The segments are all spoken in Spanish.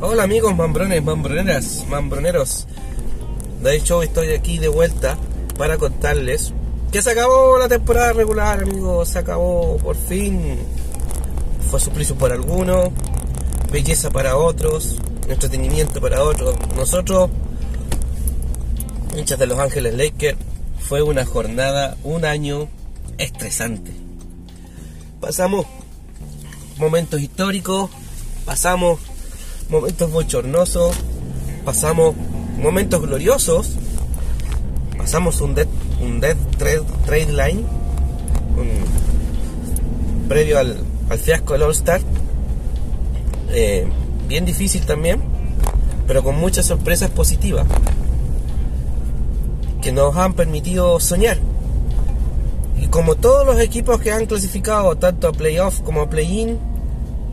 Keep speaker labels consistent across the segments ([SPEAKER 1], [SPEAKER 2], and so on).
[SPEAKER 1] Hola amigos mambrones, mambroneras, mambroneros. De hecho estoy aquí de vuelta para contarles que se acabó la temporada regular amigos, se acabó por fin. Fue suplicio para algunos, belleza para otros, entretenimiento para otros. Nosotros, hinchas de Los Ángeles Lakers, fue una jornada, un año estresante. Pasamos momentos históricos, pasamos momentos bochornosos, pasamos momentos gloriosos, pasamos un dead, un dead trade, line, previo al, fiasco del All Star, eh, bien difícil también, pero con muchas sorpresas positivas que nos han permitido soñar. Y como todos los equipos que han clasificado tanto a playoff como a play-in,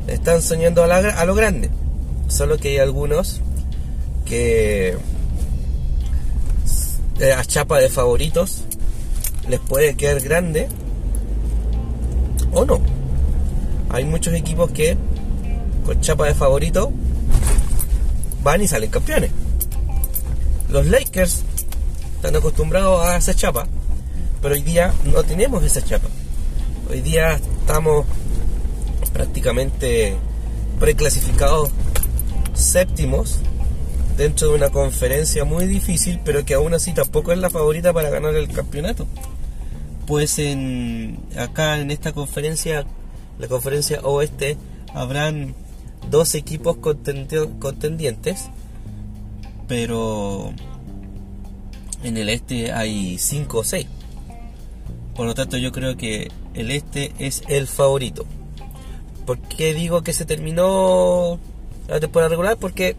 [SPEAKER 1] están soñando a, lo grande. Solo que hay algunos que eh, a chapa de favoritos les puede quedar grande o no. Hay muchos equipos que con chapa de favorito van y salen campeones. Los Lakers están acostumbrados a esa chapa, pero hoy día no tenemos esa chapa. Hoy día estamos prácticamente preclasificados séptimos dentro de una conferencia muy difícil, pero que aún así tampoco es la favorita para ganar el campeonato. Pues en acá en esta conferencia, la conferencia oeste, habrán dos equipos contendientes, pero en el este hay cinco o seis. Por lo tanto, yo creo que el este es el favorito. ¿Por qué digo que se terminó la temporada regular porque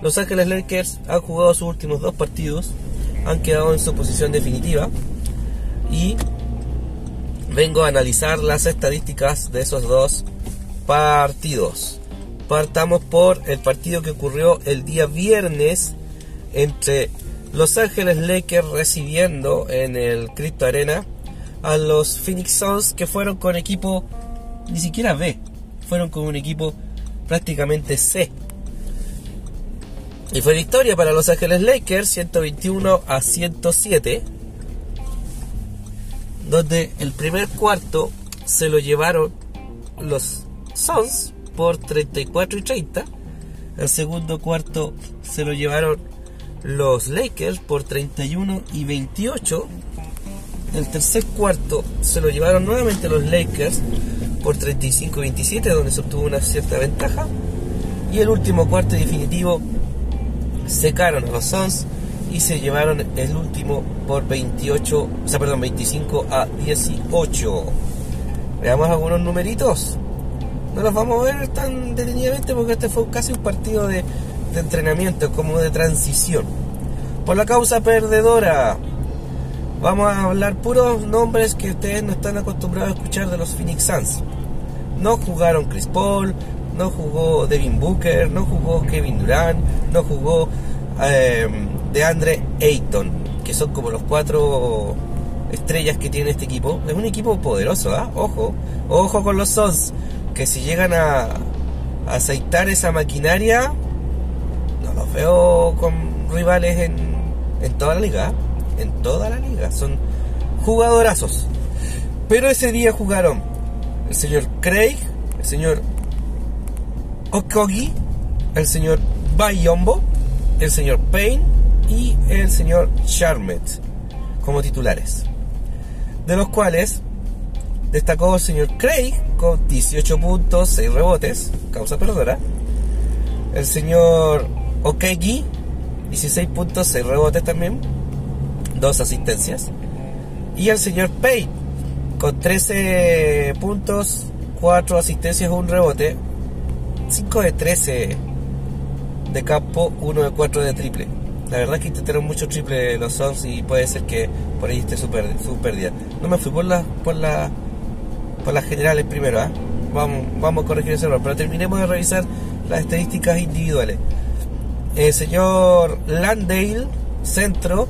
[SPEAKER 1] Los Ángeles Lakers han jugado sus últimos dos partidos, han quedado en su posición definitiva y vengo a analizar las estadísticas de esos dos partidos. Partamos por el partido que ocurrió el día viernes entre Los Ángeles Lakers recibiendo en el Crypto Arena a los Phoenix Suns que fueron con equipo ni siquiera B, fueron con un equipo prácticamente C. Y fue victoria para Los Ángeles Lakers, 121 a 107, donde el primer cuarto se lo llevaron los Suns por 34 y 30, el segundo cuarto se lo llevaron los Lakers por 31 y 28, el tercer cuarto se lo llevaron nuevamente los Lakers por 35-27, donde se obtuvo una cierta ventaja. Y el último cuarto definitivo secaron a los Suns y se llevaron el último por 28, o sea, perdón, 25 a 18. Veamos algunos numeritos. No los vamos a ver tan detenidamente porque este fue casi un partido de, de entrenamiento, como de transición. Por la causa perdedora, vamos a hablar puros nombres que ustedes no están acostumbrados a escuchar de los Phoenix Suns. No jugaron Chris Paul, no jugó Devin Booker, no jugó Kevin Durant, no jugó eh, DeAndre Ayton, que son como los cuatro estrellas que tiene este equipo. Es un equipo poderoso, ¿ah? Ojo, ojo con los Suns, que si llegan a, aceitar esa maquinaria, no los veo con rivales en, en toda la liga, ¿ah? En toda la liga. Son jugadorazos. Pero ese día jugaron el señor Craig, el señor Okogi, el señor Bayombo, el señor Payne y el señor Charmet como titulares. De los cuales destacó el señor Craig con 18 puntos, 6 rebotes, causa perdora. El señor Okegi, 16 puntos, 6 rebotes también, 2 asistencias. Y el señor Payne con 13 puntos, 4 asistencias, un rebote, 5 de 13 de campo, 1 de 4 de triple. La verdad es que intentaron mucho triple los Suns y puede ser que por ahí esté su, pérdida. No me fui por las por la, por las generales primero, ¿ah? vamos, vamos a corregir ese error, pero terminemos de revisar las estadísticas individuales. El señor Landale, centro,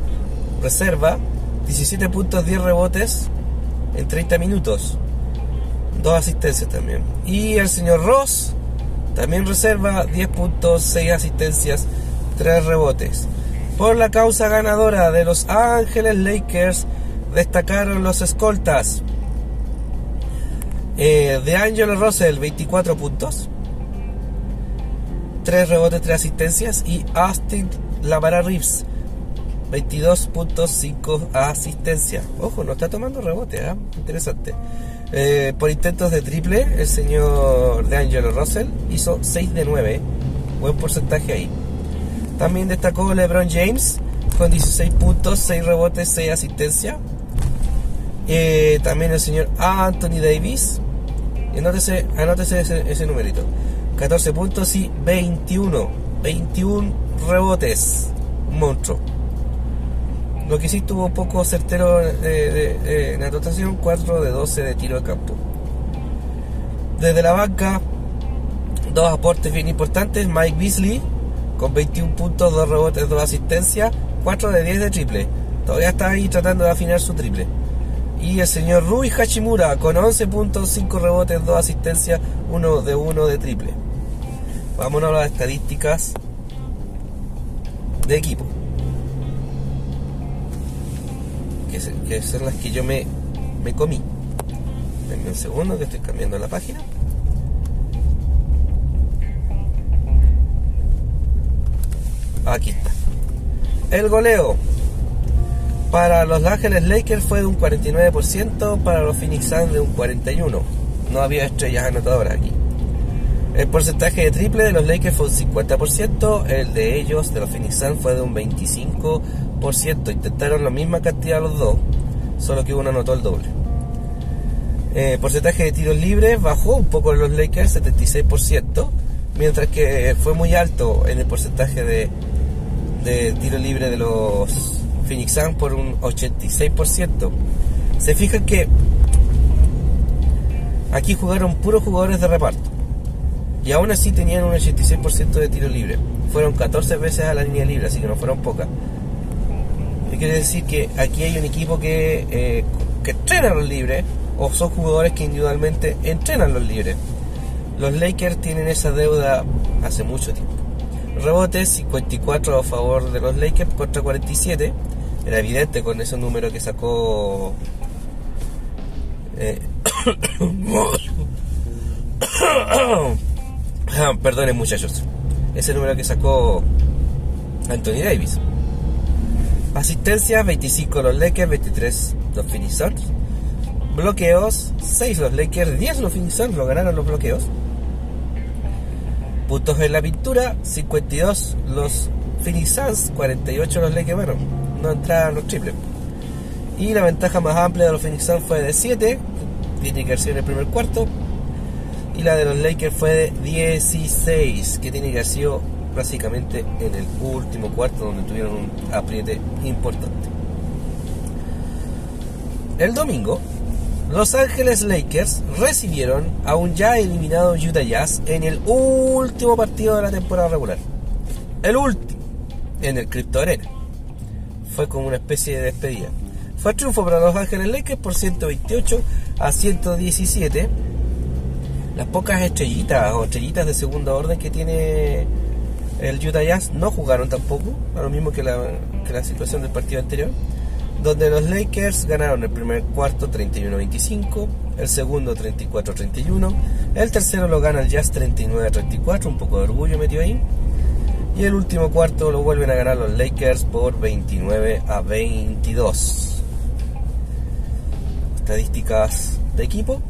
[SPEAKER 1] reserva, 17 puntos, 10 rebotes, en 30 minutos. dos asistencias también. Y el señor Ross también reserva 10 puntos, 6 asistencias, 3 rebotes. Por la causa ganadora de Los Ángeles Lakers destacaron los escoltas. Eh, de Angelo Russell, 24 puntos. 3 rebotes, 3 asistencias. Y Austin Lamara Reeves, 22.5 asistencia. Ojo, no está tomando rebote, ¿eh? interesante. Eh, por intentos de triple, el señor de Angelo Russell hizo 6 de 9. Buen porcentaje ahí. También destacó LeBron James con 16 puntos, 6 rebotes, 6 asistencias. Eh, también el señor Anthony Davis. Anótese, anótese ese, ese numerito. 14 puntos y 21. 21 rebotes. monstruo. Lo que sí tuvo poco certero de, en anotación, 4 de 12 de tiro de campo. Desde la banca, dos aportes bien importantes. Mike Beasley con 21 puntos, 2 rebotes, 2 asistencias, 4 de 10 de triple. Todavía está ahí tratando de afinar su triple. Y el señor Rui Hachimura con 11 puntos, 5 rebotes, 2 asistencias, 1 de 1 de triple. Vámonos a las estadísticas de equipo. Que, son las que yo me, me comí. Denme un segundo que estoy cambiando la página. Aquí está. El goleo para los Ángeles Lakers fue de un 49%, para los Phoenix Suns de un 41%. No había estrellas anotadoras aquí. El porcentaje de triple de los Lakers fue un 50%, el de ellos, de los Phoenix Suns, fue de un 25%. Intentaron la misma cantidad los dos, solo que uno anotó el doble. El porcentaje de tiros libres bajó un poco en los Lakers, 76%, mientras que fue muy alto en el porcentaje de, de tiro libre de los Phoenix Suns por un 86%. Se fijan que aquí jugaron puros jugadores de reparto. Y aún así tenían un 86% de tiro libre. Fueron 14 veces a la línea libre, así que no fueron pocas. Y quiere decir que aquí hay un equipo que, eh, que entrena los libres, o son jugadores que individualmente entrenan los libres. Los Lakers tienen esa deuda hace mucho tiempo. Rebotes 54 a favor de los Lakers contra 47 era evidente con ese número que sacó. Eh, perdonen, muchachos. Ese número que sacó Anthony Davis. Asistencia: 25 los Lakers, 23 los Phoenix Bloqueos: 6 los Lakers, 10 los Phoenix lo ganaron los bloqueos. Puntos en la pintura: 52 los Phoenix 48 los Lakers. Bueno, no entraron los triples. Y la ventaja más amplia de los Phoenix Suns fue de 7, tiene que haber en el primer cuarto. Y la de los Lakers fue de 16, que tiene que haber sido básicamente en el último cuarto donde tuvieron un apriete importante. El domingo, Los Ángeles Lakers recibieron a un ya eliminado Utah Jazz en el último partido de la temporada regular. El último, en el Crypto Arena fue como una especie de despedida. Fue triunfo para los Ángeles Lakers por 128 a 117. Las pocas estrellitas o estrellitas de segundo orden que tiene el Utah Jazz no jugaron tampoco, a lo mismo que la, que la situación del partido anterior, donde los Lakers ganaron el primer cuarto 31-25, el segundo 34-31, el tercero lo gana el Jazz 39-34, un poco de orgullo metió ahí, y el último cuarto lo vuelven a ganar los Lakers por 29 a 22. Estadísticas de equipo.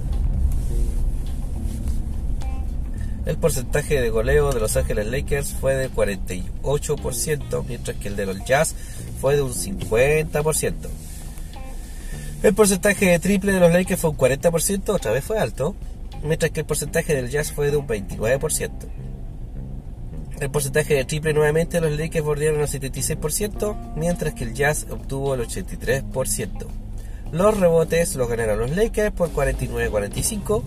[SPEAKER 1] El porcentaje de goleo de Los Ángeles Lakers fue de 48%, mientras que el de los Jazz fue de un 50%. El porcentaje de triple de los Lakers fue un 40%, otra vez fue alto, mientras que el porcentaje del Jazz fue de un 29%. El porcentaje de triple nuevamente los Lakers bordearon el 76%, mientras que el Jazz obtuvo el 83%. Los rebotes los ganaron los Lakers por 49-45.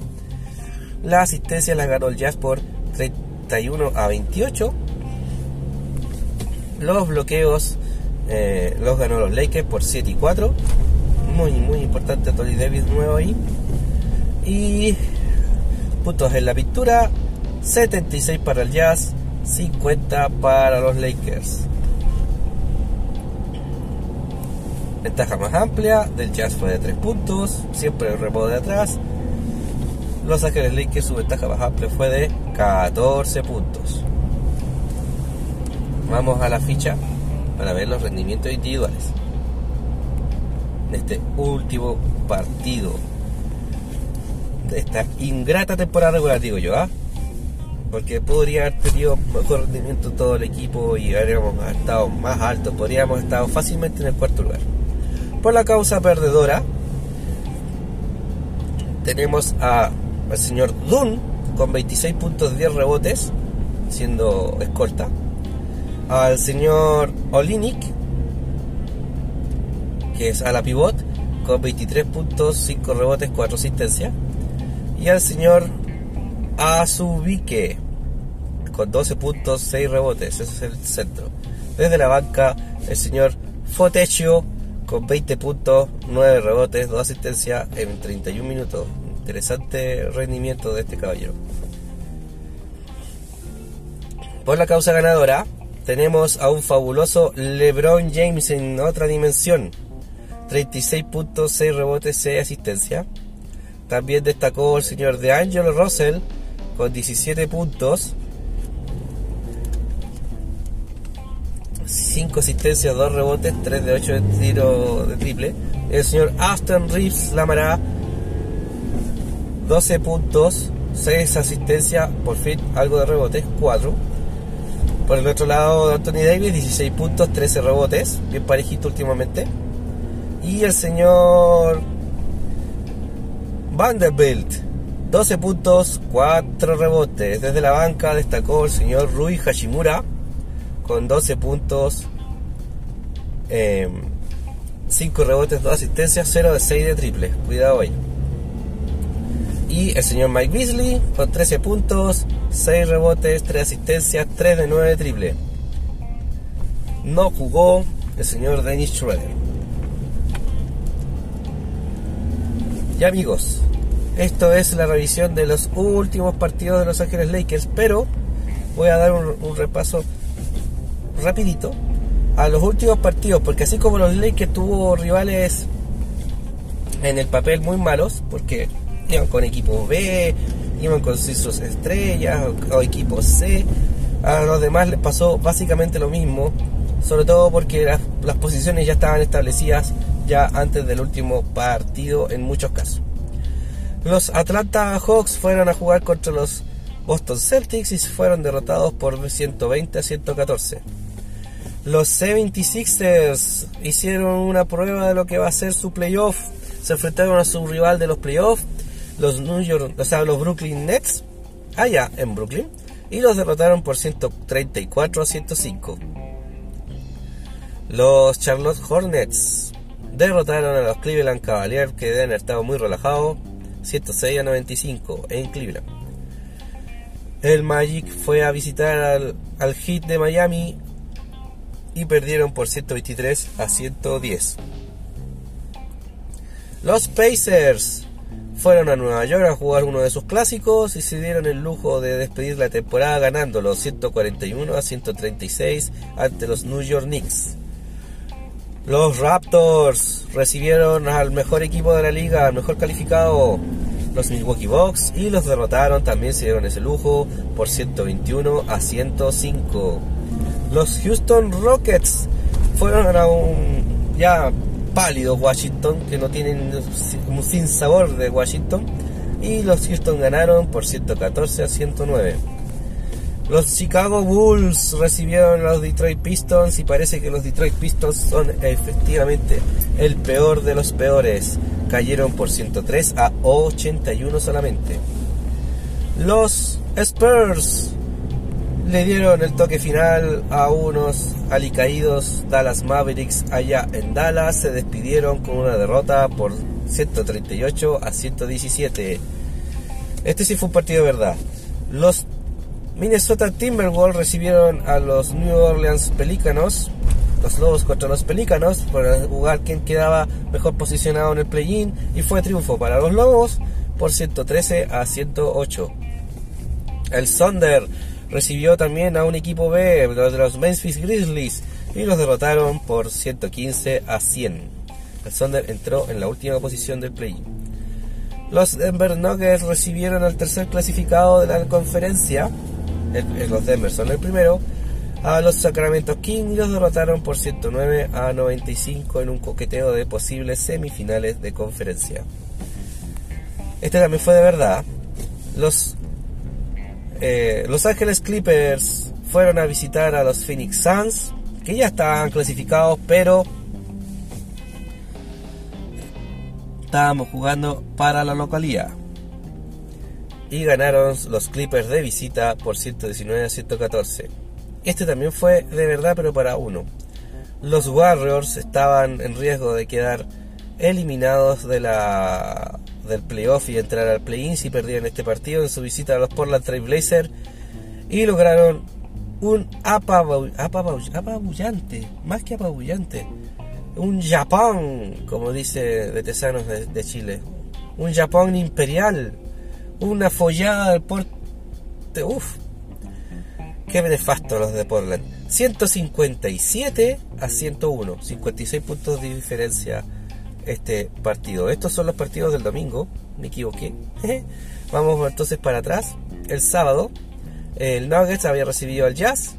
[SPEAKER 1] La asistencia la ganó el Jazz por 31 a 28. Los bloqueos eh, los ganó los Lakers por 7 y 4. Muy, muy importante Tony Davis nuevo ahí. Y puntos en la pintura, 76 para el Jazz, 50 para los Lakers. Ventaja más amplia del Jazz fue de 3 puntos, siempre el rebote de atrás. Los Ángeles Lakers su ventaja amplia fue de 14 puntos. Vamos a la ficha para ver los rendimientos individuales. En este último partido de esta ingrata temporada regular, digo yo, ¿ah? Porque podría haber tenido mejor rendimiento todo el equipo y habríamos estado más altos, podríamos haber estado fácilmente en el cuarto lugar. Por la causa perdedora, tenemos a, al señor Dunn con 26 puntos 10 rebotes, siendo escolta. Al señor Olinik, que es a la pivot, con 23 puntos, 5 rebotes, 4 asistencias. Y al señor Azubike, con 12 puntos, 6 rebotes. Ese es el centro. Desde la banca, el señor Foteccio con 20 puntos, 9 rebotes, 2 asistencias en 31 minutos. Interesante rendimiento de este caballero. Por la causa ganadora, tenemos a un fabuloso LeBron James en otra dimensión. 36 puntos, 6 rebotes, 6 asistencias. También destacó el señor de Angelo Russell con 17 puntos, 5 asistencias, 2 rebotes, 3 de 8 de tiro de triple. El señor Aston Reeves Lamara, 12 puntos, 6 asistencias, por fin algo de rebotes, 4. Por el otro lado, Anthony Davis, 16 puntos, 13 rebotes, bien parejito últimamente. Y el señor Vanderbilt, 12 puntos, 4 rebotes. Desde la banca destacó el señor Rui Hashimura con 12 puntos, 5 em, rebotes, 2 asistencias, 0 de 6 de triple. Cuidado ahí. Y el señor Mike Beasley con 13 puntos, 6 rebotes, 3 asistencias, 3 de 9 de triple. No jugó el señor Dennis Schroeder. Y amigos, esto es la revisión de los últimos partidos de Los Ángeles Lakers, pero voy a dar un repaso rapidito a los últimos partidos, porque así como los Lakers tuvo rivales en el papel muy malos, porque iban con equipos B, iban con sus estrellas o, equipos C, a los demás les pasó básicamente lo mismo, sobre todo porque las, posiciones ya estaban establecidas ya antes del último partido en muchos casos. Los Atlanta Hawks fueron a jugar contra los Boston Celtics y fueron derrotados por 120 a 114. Los 76ers hicieron una prueba de lo que va a ser su playoff. Se enfrentaron a su rival de los playoffs, los New York, o sea, los Brooklyn Nets, allá en Brooklyn, y los derrotaron por 134 a 105. Los Charlotte Hornets derrotaron a los Cleveland Cavaliers, que deben haber muy relajados, 106 a 95 en Cleveland. El Magic fue a visitar al, al Heat de Miami y perdieron por 123 a 110. Los Pacers fueron a Nueva York a jugar uno de sus clásicos y se dieron el lujo de despedir la temporada ganando los 141 a 136 ante los New York Knicks. Los Raptors recibieron al mejor equipo de la liga, al mejor calificado, los Milwaukee Bucks, y los derrotaron, también se dieron ese lujo por 121 a 105. Los Houston Rockets fueron a un ya pálido Washington, que no tienen un sin sabor de Washington, y los Houston ganaron por 114 a 109. Los Chicago Bulls recibieron a los Detroit Pistons y parece que los Detroit Pistons son efectivamente el peor de los peores. Cayeron por 103 a 81 solamente. Los Spurs le dieron el toque final a unos alicaídos Dallas Mavericks allá en Dallas. Se despidieron con una derrota por 138 a 117. Este sí fue un partido de verdad. Los Minnesota Timberwolves recibieron a los New Orleans Pelicanos. Los Lobos contra los Pelicanos para jugar quien quedaba mejor posicionado en el play-in y fue triunfo para los Lobos por 113 a 108. El Thunder recibió también a un equipo B de los Memphis Grizzlies y los derrotaron por 115 a 100. El Thunder entró en la última posición del play. Los Denver Nuggets recibieron al tercer clasificado de la conferencia, los Denver son el primero, a los Sacramento Kings y los derrotaron por 109 a 95 en un coqueteo de posibles semifinales de conferencia. Este también fue de verdad. Los eh, Los Ángeles Clippers fueron a visitar a los Phoenix Suns, que ya estaban clasificados, pero estábamos jugando para la localidad. Y ganaron los Clippers de visita por 119 a 114. Este también fue de verdad, pero para uno. Los Warriors estaban en riesgo de quedar eliminados de la del playoff y entrar al play-in si perdían este partido en su visita a los Portland Trail Blazers y lograron un apabullante, más que apabullante, un Japón, como dice de Tesanos de, Chile, un Japón imperial, una follada del porte, uff, qué nefasto los de Portland, 157 a 101, 56 puntos de diferencia este partido. Estos son los partidos del domingo, me equivoqué. Vamos entonces para atrás. El sábado, el Nuggets había recibido al Jazz.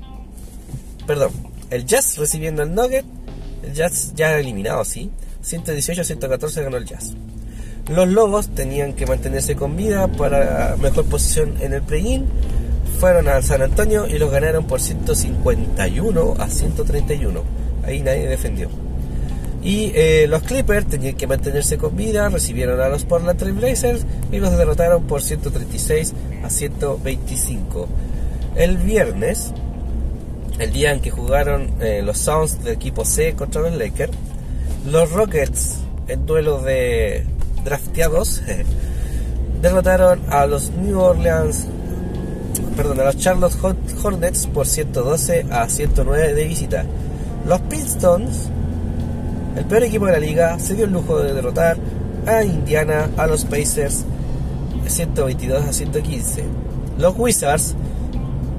[SPEAKER 1] Perdón, el Jazz recibiendo al Nugget. El Jazz ya eliminado, sí. 118 a 114 ganó el Jazz. Los Lobos tenían que mantenerse con vida para mejor posición en el play-in. Fueron al San Antonio y los ganaron por 151 a 131. Ahí nadie defendió. Y eh, los Clippers tenían que mantenerse con vida, recibieron a los Portland Trail Blazers y los derrotaron por 136 a 125. El viernes, el día en que jugaron eh, los Sounds del equipo C contra los Lakers, los Rockets, en duelo de drafteados, derrotaron a los New Orleans, perdón, a los Charlotte Hornets por 112 a 109 de visita. Los Pistons el peor equipo de la liga se dio el lujo de derrotar a Indiana a los Pacers 122 a 115. Los Wizards,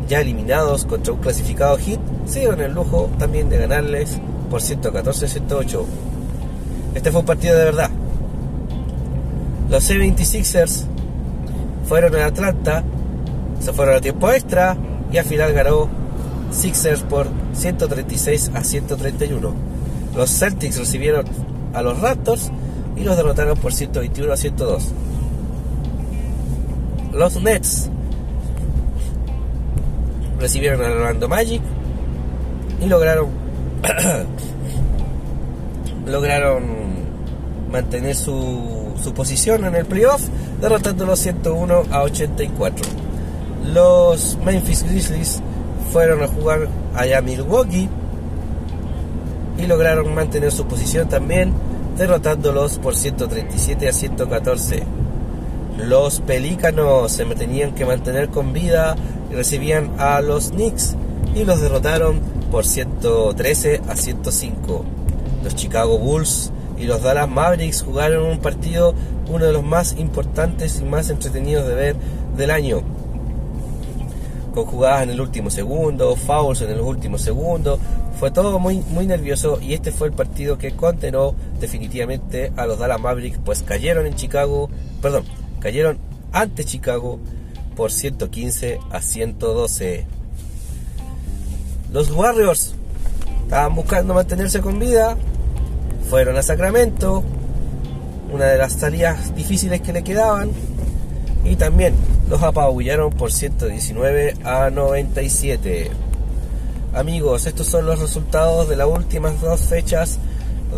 [SPEAKER 1] ya eliminados contra un clasificado hit, se dieron el lujo también de ganarles por 114 a 108. Este fue un partido de verdad. Los C26ers fueron a Atlanta, se fueron a tiempo extra y al final ganó Sixers por 136 a 131. Los Celtics recibieron a los Raptors y los derrotaron por 121 a 102. Los Nets recibieron al Orlando Magic y lograron lograron mantener su, su posición en el playoff derrotándolos 101 a 84 los Memphis Grizzlies fueron a jugar a Milwaukee y lograron mantener su posición también, derrotándolos por 137 a 114. Los Pelícanos se tenían que mantener con vida y recibían a los Knicks y los derrotaron por 113 a 105. Los Chicago Bulls y los Dallas Mavericks jugaron un partido uno de los más importantes y más entretenidos de ver del año. Con jugadas en el último segundo, fouls en el último segundo, fue todo muy, muy nervioso y este fue el partido que condenó definitivamente a los Dallas Mavericks, pues cayeron en Chicago, perdón, cayeron ante Chicago por 115 a 112. Los Warriors estaban buscando mantenerse con vida, fueron a Sacramento, una de las salidas difíciles que le quedaban, y también los apabullaron por 119 a 97. Amigos, estos son los resultados de las últimas dos fechas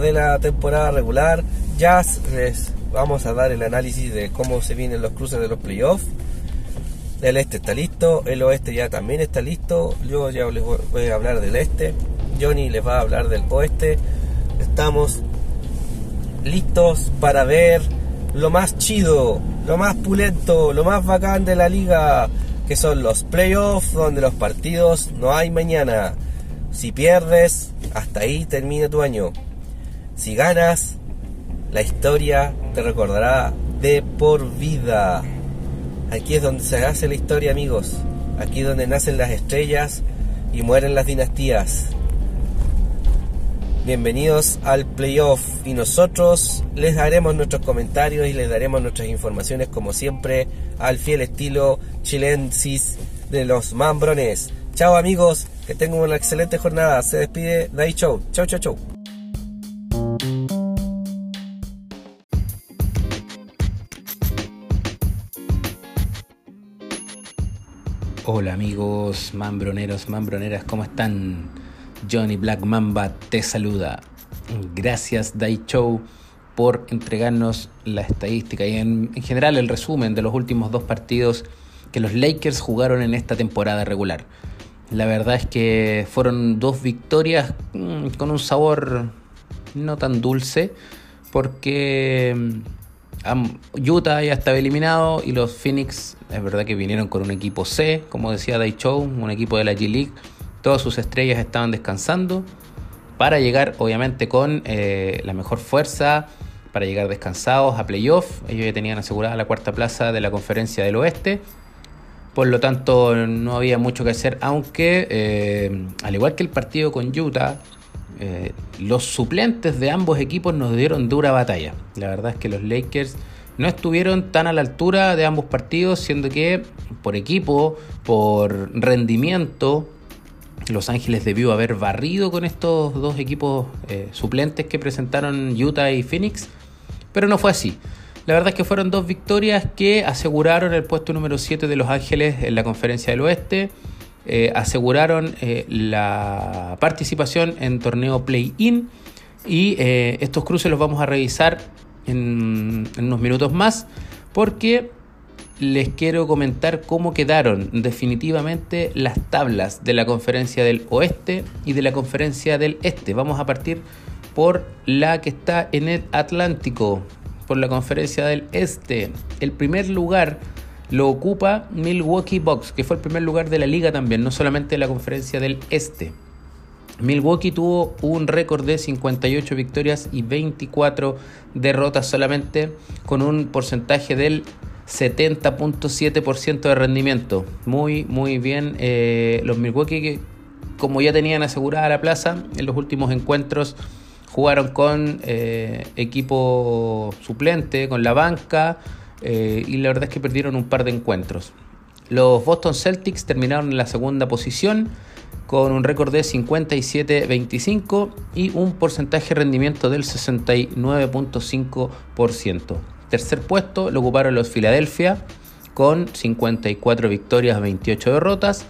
[SPEAKER 1] de la temporada regular. Ya les vamos a dar el análisis de cómo se vienen los cruces de los playoffs. El este está listo, el oeste ya también está listo. Yo ya les voy a hablar del este. Johnny les va a hablar del oeste. Estamos listos para ver lo más chido, lo más pulento, lo más bacán de la liga que son los playoffs donde los partidos no hay mañana. Si pierdes, hasta ahí termina tu año. Si ganas, la historia te recordará de por vida. Aquí es donde se hace la historia, amigos. Aquí es donde nacen las estrellas y mueren las dinastías. Bienvenidos al playoff y nosotros les daremos nuestros comentarios y les daremos nuestras informaciones como siempre al fiel estilo chilensis de los mambrones. Chao amigos, que tengan una excelente jornada. Se despide Dai Show. Chau, chau, chau.
[SPEAKER 2] Hola amigos mambroneros, mambroneras, ¿cómo están? Johnny Black Mamba te saluda. Gracias Dai Show por entregarnos la estadística y en, en, general el resumen de los últimos dos partidos que los Lakers jugaron en esta temporada regular. La verdad es que fueron dos victorias mm, con un sabor no tan dulce porque mm, Utah ya estaba eliminado y los Phoenix es verdad que vinieron con un equipo C, como decía Dai Show, un equipo de la G-League. Todas sus estrellas estaban descansando para llegar obviamente con eh, la mejor fuerza, para llegar descansados a playoff. Ellos ya tenían asegurada la cuarta plaza de la conferencia del oeste por lo tanto, no había mucho que hacer, aunque, eh, al igual que el partido con Utah, eh, los suplentes de ambos equipos nos dieron dura batalla. La verdad es que los Lakers no estuvieron tan a la altura de ambos partidos, siendo que por equipo, por rendimiento, Los Ángeles debió haber barrido con estos dos equipos eh, suplentes que presentaron Utah y Phoenix, pero no fue así. La verdad es que fueron dos victorias que aseguraron el puesto número 7 de Los Ángeles en la Conferencia del Oeste. Eh, aseguraron eh, la participación en torneo play-in y estos cruces los vamos a revisar en unos minutos más porque les quiero comentar cómo quedaron definitivamente las tablas de la conferencia del oeste y de la conferencia del este. Vamos a partir por la que está en el Atlántico por la conferencia del Este. El primer lugar lo ocupa Milwaukee Bucks, que fue el primer lugar de la liga también, no solamente de la conferencia del Este. Milwaukee tuvo un récord de 58 victorias y 24 derrotas solamente, con un porcentaje del 70.7% de rendimiento. Muy, muy bien eh, los Milwaukee que como ya tenían asegurada la plaza en los últimos encuentros jugaron con eh, equipo suplente, con la banca, eh, y la verdad es que perdieron un par de encuentros. Los Boston Celtics terminaron en la segunda posición con un récord de 57-25 y un porcentaje de rendimiento del 69.5%. Tercer puesto lo ocuparon los Philadelphia con 54 victorias, 28 derrotas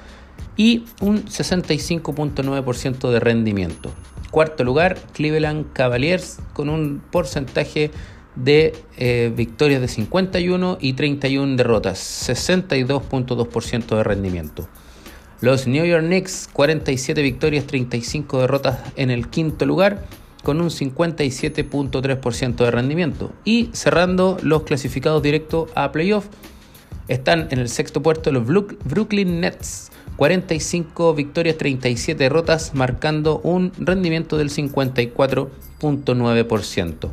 [SPEAKER 2] y un 65.9% de rendimiento. Cuarto lugar, Cleveland Cavaliers con un porcentaje de eh, victorias de 51 y 31 derrotas, 62.2% de rendimiento. Los New York Knicks, 47 victorias, 35 derrotas en el quinto lugar, con un 57.3% de rendimiento. Y cerrando los clasificados directos a playoff, están en el sexto puesto los Brooklyn Nets 45 victorias, 37 derrotas, marcando un rendimiento del 54.9%.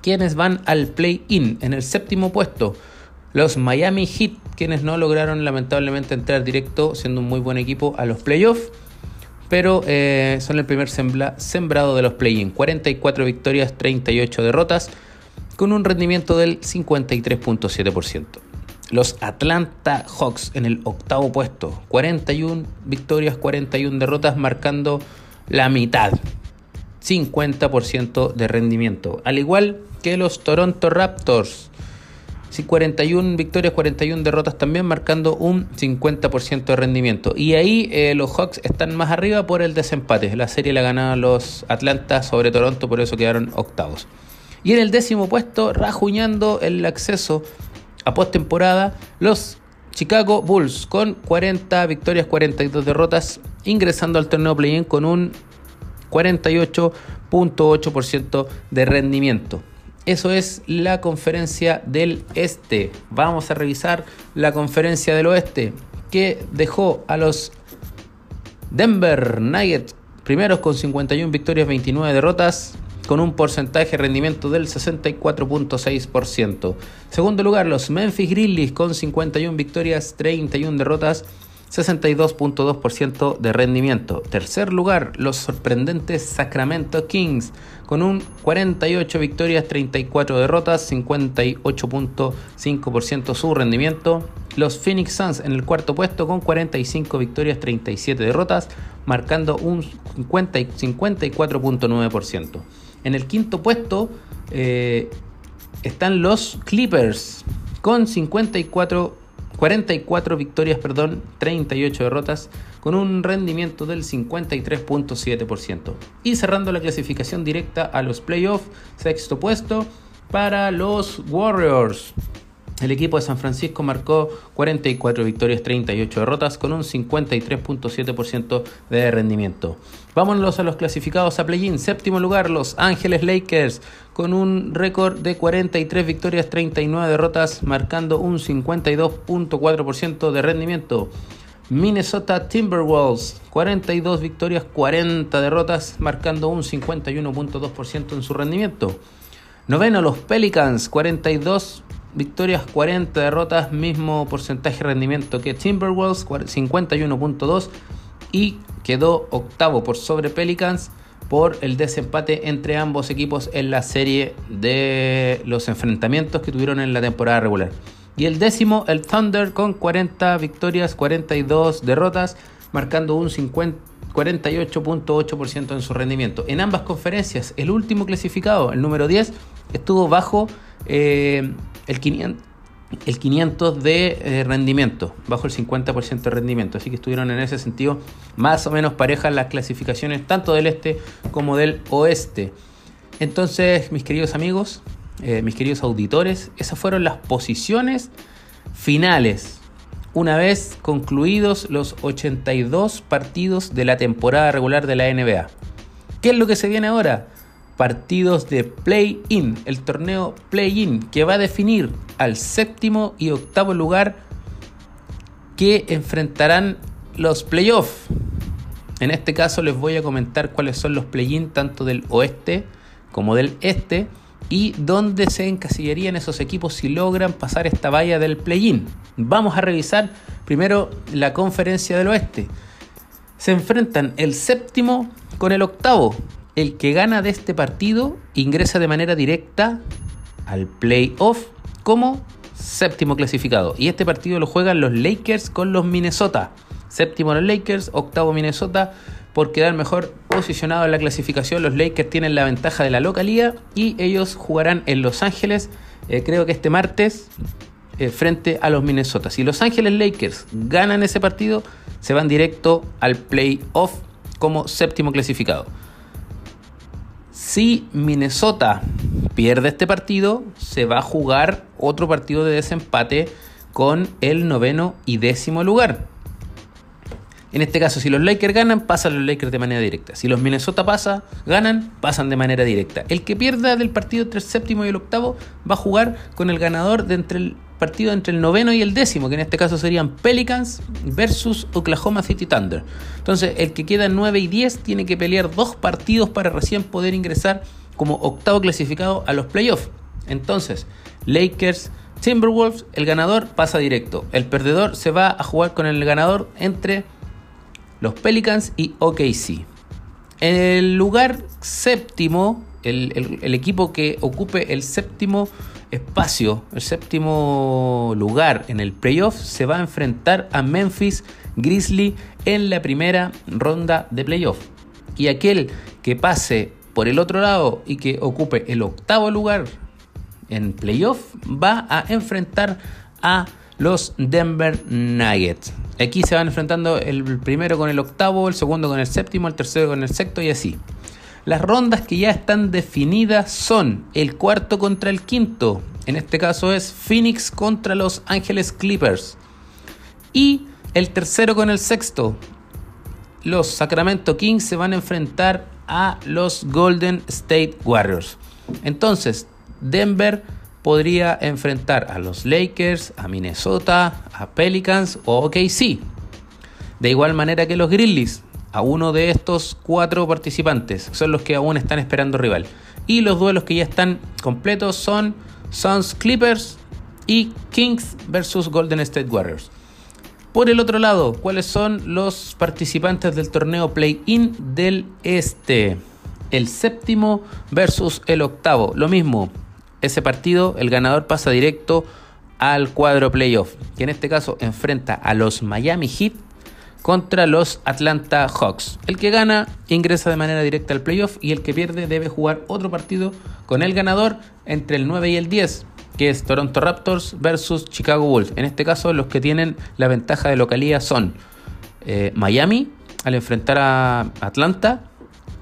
[SPEAKER 2] Quienes van al play-in en el séptimo puesto? Los Miami Heat, quienes no lograron lamentablemente entrar directo, siendo un muy buen equipo, a los playoffs, pero eh, son el primer sembrado de los play-in. 44 victorias, 38 derrotas, con un rendimiento del 53.7%. Los Atlanta Hawks en el octavo puesto. 41 victorias, 41 derrotas, marcando la mitad. 50% de rendimiento. Al igual que los Toronto Raptors. 41 victorias, 41 derrotas también, marcando un 50% de rendimiento. Y ahí eh, los Hawks están más arriba por el desempate. La serie la ganaron los Atlanta sobre Toronto, por eso quedaron octavos. Y en el décimo puesto, rajuñando el acceso a postemporada los Chicago Bulls con 40 victorias, 42 derrotas, ingresando al torneo play-in con un 48.8% de rendimiento. Eso es la conferencia del este. Vamos a revisar la conferencia del oeste que dejó a los Denver Nuggets primeros con 51 victorias, 29 derrotas, con un porcentaje de rendimiento del 64.6%. Segundo lugar, los Memphis Grizzlies con 51 victorias, 31 derrotas 62.2% de rendimiento. Tercer lugar, los sorprendentes Sacramento Kings, con un 48 victorias, 34 derrotas, 58.5% su rendimiento. Los Phoenix Suns en el cuarto puesto con 45 victorias, 37 derrotas, marcando un 54.9%. En el quinto puesto eh, están los Clippers con 54 44 victorias, perdón, 38 derrotas, con un rendimiento del 53.7%. Y cerrando la clasificación directa a los playoffs, sexto puesto para los Warriors. El equipo de San Francisco marcó 44 victorias, 38 derrotas con un 53.7% de rendimiento. Vámonos a los clasificados a play-in. Séptimo lugar, Los Ángeles Lakers con un récord de 43 victorias, 39 derrotas, marcando un 52.4% de rendimiento. Minnesota Timberwolves, 42 victorias, 40 derrotas, marcando un 51.2% en su rendimiento. Noveno, los Pelicans, 42 victorias, 40 derrotas, mismo porcentaje de rendimiento que Timberwolves, 51.2 y quedó octavo por sobre Pelicans por el desempate entre ambos equipos en la serie de los enfrentamientos que tuvieron en la temporada regular. Y el décimo, el Thunder, con 40 victorias, 42 derrotas, marcando un 48.8% en su rendimiento. En ambas conferencias, el último clasificado, el número 10, estuvo bajo eh, el 500, el 500 de eh, rendimiento, bajo el 50% de rendimiento. Así que estuvieron en ese sentido más o menos parejas las clasificaciones tanto del este como del oeste. Entonces, mis queridos amigos, eh, mis queridos auditores, esas fueron las posiciones finales. Una vez concluidos los 82 partidos de la temporada regular de la NBA. ¿Qué es lo que se viene ahora? Partidos de play-in, el torneo play-in, que va a definir al séptimo y octavo lugar que enfrentarán los playoffs. En este caso les voy a comentar cuáles son los play-in tanto del oeste como del este y dónde se encasillarían esos equipos si logran pasar esta valla del play-in. Vamos a revisar primero la conferencia del oeste. Se enfrentan el séptimo con el octavo el que gana de este partido ingresa de manera directa al playoff como séptimo clasificado. Y este partido lo juegan los Lakers con los Minnesota. Séptimo los Lakers, octavo Minnesota. Por quedar mejor posicionado en la clasificación, los Lakers tienen la ventaja de la localía y ellos jugarán en Los Ángeles, eh, creo que este martes, eh, frente a los Minnesota. Si Los Ángeles Lakers ganan ese partido, se van directo al playoff como séptimo clasificado. Si Minnesota pierde este partido, se va a jugar otro partido de desempate con el noveno y décimo lugar. En este caso, si los Lakers ganan, pasan los Lakers de manera directa. Si los Minnesota pasa, ganan, pasan de manera directa. El que pierda del partido entre el séptimo y el octavo va a jugar con el ganador de entre el partido entre el noveno y el décimo, que en este caso serían Pelicans versus Oklahoma City Thunder. Entonces, el que queda en 9 y 10 tiene que pelear dos partidos para recién poder ingresar como octavo clasificado a los playoffs. Entonces, Lakers, Timberwolves, el ganador pasa directo. El perdedor se va a jugar con el ganador entre los Pelicans y OKC. En el lugar séptimo, el, el equipo que ocupe el séptimo espacio, el séptimo lugar en el playoff, se va a enfrentar a Memphis Grizzly en la primera ronda de playoff. Y aquel que pase por el otro lado y que ocupe el octavo lugar en playoff va a enfrentar a los Denver Nuggets. Aquí se van enfrentando el primero con el octavo, el segundo con el séptimo, el tercero con el sexto y así. Las rondas que ya están definidas son el cuarto contra el quinto. En este caso es Phoenix contra Los Ángeles Clippers. Y el tercero con el sexto. Los Sacramento Kings se van a enfrentar a los Golden State Warriors. Entonces, Denver podría enfrentar a los Lakers, a Minnesota, a Pelicans o OKC. De igual manera que los Grizzlies a uno de estos cuatro participantes. Son los que aún están esperando rival. Y los duelos que ya están completos son Suns Clippers y Kings versus Golden State Warriors. Por el otro lado, ¿cuáles son los participantes del torneo Play-In del Este? El séptimo versus el octavo. Lo mismo, ese partido, el ganador pasa directo al cuadro playoff, que en este caso enfrenta a los Miami Heat contra los Atlanta Hawks. El que gana ingresa de manera directa al playoff y el que pierde debe jugar otro partido con el ganador entre el 9 y el 10, que es Toronto Raptors versus Chicago Bulls. En este caso los que tienen la ventaja de localidad son eh, Miami al enfrentar a Atlanta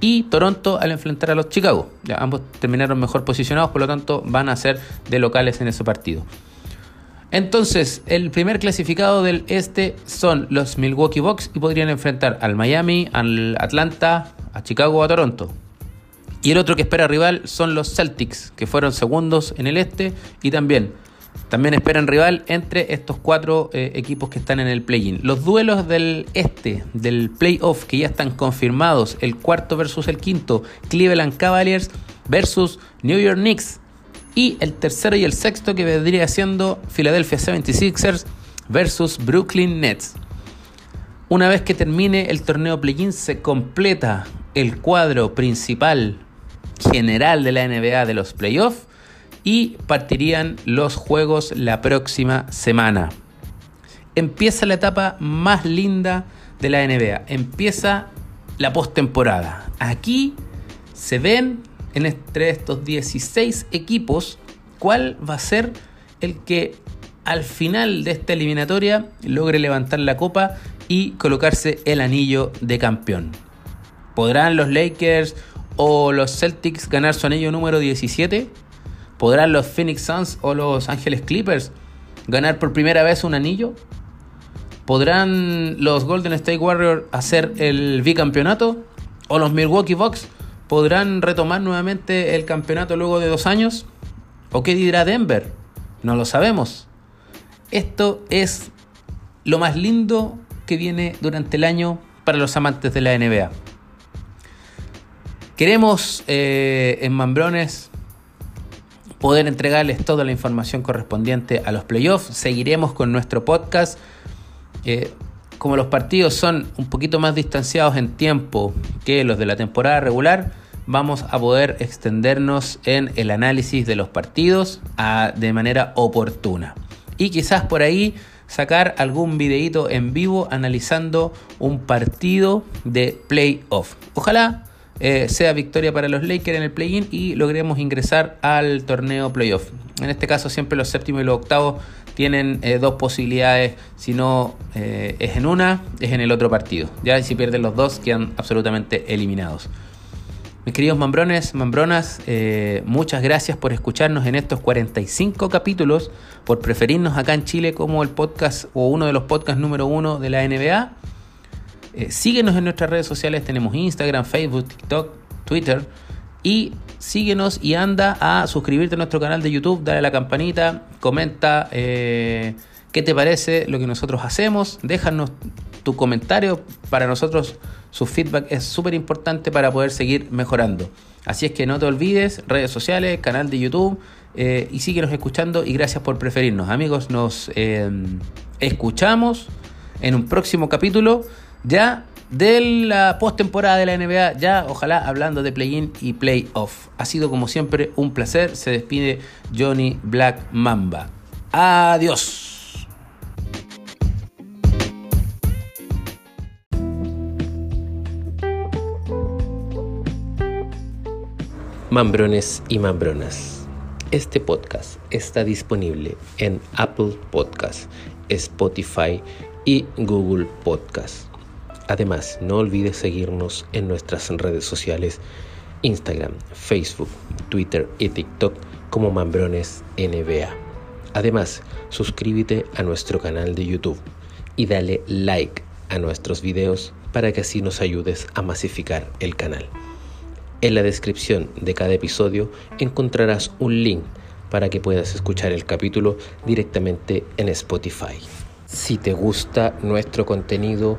[SPEAKER 2] y Toronto al enfrentar a los Chicago. Ya, ambos terminaron mejor posicionados, por lo tanto van a ser de locales en ese partido. Entonces, el primer clasificado del este son los Milwaukee Bucks y podrían enfrentar al Miami, al Atlanta, a Chicago o a Toronto. Y el otro que espera rival son los Celtics, que fueron segundos en el este y también también esperan rival entre estos cuatro eh, equipos que están en el play-in. Los duelos del este, del playoff, que ya están confirmados, el cuarto versus el quinto, Cleveland Cavaliers versus New York Knicks. Y el tercero y el sexto que vendría siendo Philadelphia 76ers versus Brooklyn Nets. Una vez que termine el torneo play-in se completa el cuadro principal general de la NBA de los playoffs y partirían los juegos la próxima semana. Empieza la etapa más linda de la NBA, empieza la postemporada. Aquí se ven entre estos 16 equipos cuál va a ser el que al final de esta eliminatoria logre levantar la copa y colocarse el anillo de campeón. ¿Podrán los Lakers o los Celtics ganar su anillo número 17? ¿Podrán los Phoenix Suns o los Ángeles Clippers ganar por primera vez un anillo? ¿Podrán los Golden State Warriors hacer el bicampeonato? ¿O los Milwaukee Bucks podrán retomar nuevamente el campeonato luego de dos años? ¿O qué dirá Denver? No lo sabemos. Esto es lo más lindo que viene durante el año para los amantes de la NBA. Queremos eh, en Mambrones poder entregarles toda la información correspondiente a los playoffs. Seguiremos con nuestro podcast. Eh, como los partidos son un poquito más distanciados en tiempo que los de la temporada regular, vamos a poder extendernos en el análisis de los partidos de manera oportuna. Y quizás por ahí sacar algún videito en vivo analizando un partido de playoff. Ojalá eh, sea victoria para los Lakers en el play-in y logremos ingresar al torneo playoff. En este caso siempre los séptimos y los octavos tienen eh, dos posibilidades, si no eh, es en una, es en el otro partido. Ya si pierden los dos quedan absolutamente eliminados. Mis queridos mambrones, mambronas, muchas gracias por escucharnos en estos 45 capítulos, por preferirnos acá en Chile como el podcast o uno de los podcasts número uno de la NBA. Eh, síguenos en nuestras redes sociales, tenemos Instagram, Facebook, TikTok, Twitter. Y síguenos y anda a suscribirte a nuestro canal de YouTube, dale a la campanita, comenta eh, qué te parece lo que nosotros hacemos, déjanos tu comentario, para nosotros su feedback es súper importante para poder seguir mejorando. Así es que no te olvides, redes sociales, canal de YouTube eh, y síguenos escuchando y gracias por preferirnos. Amigos, nos escuchamos en un próximo capítulo ya de la postemporada de la NBA, ya ojalá hablando de play-in y play-off. Ha sido como siempre un placer. Se despide Johnny Black Mamba. Adiós.
[SPEAKER 3] Mambrones y mambronas. Este podcast está disponible en Apple Podcast, Spotify y Google Podcast. Además, no olvides seguirnos en nuestras redes sociales Instagram, Facebook, Twitter y TikTok como Mambrones NBA. Además, suscríbete a nuestro canal de YouTube y dale like a nuestros videos para que así nos ayudes a masificar el canal. En la descripción de cada episodio encontrarás un link para que puedas escuchar el capítulo directamente en Spotify. Si te gusta nuestro contenido,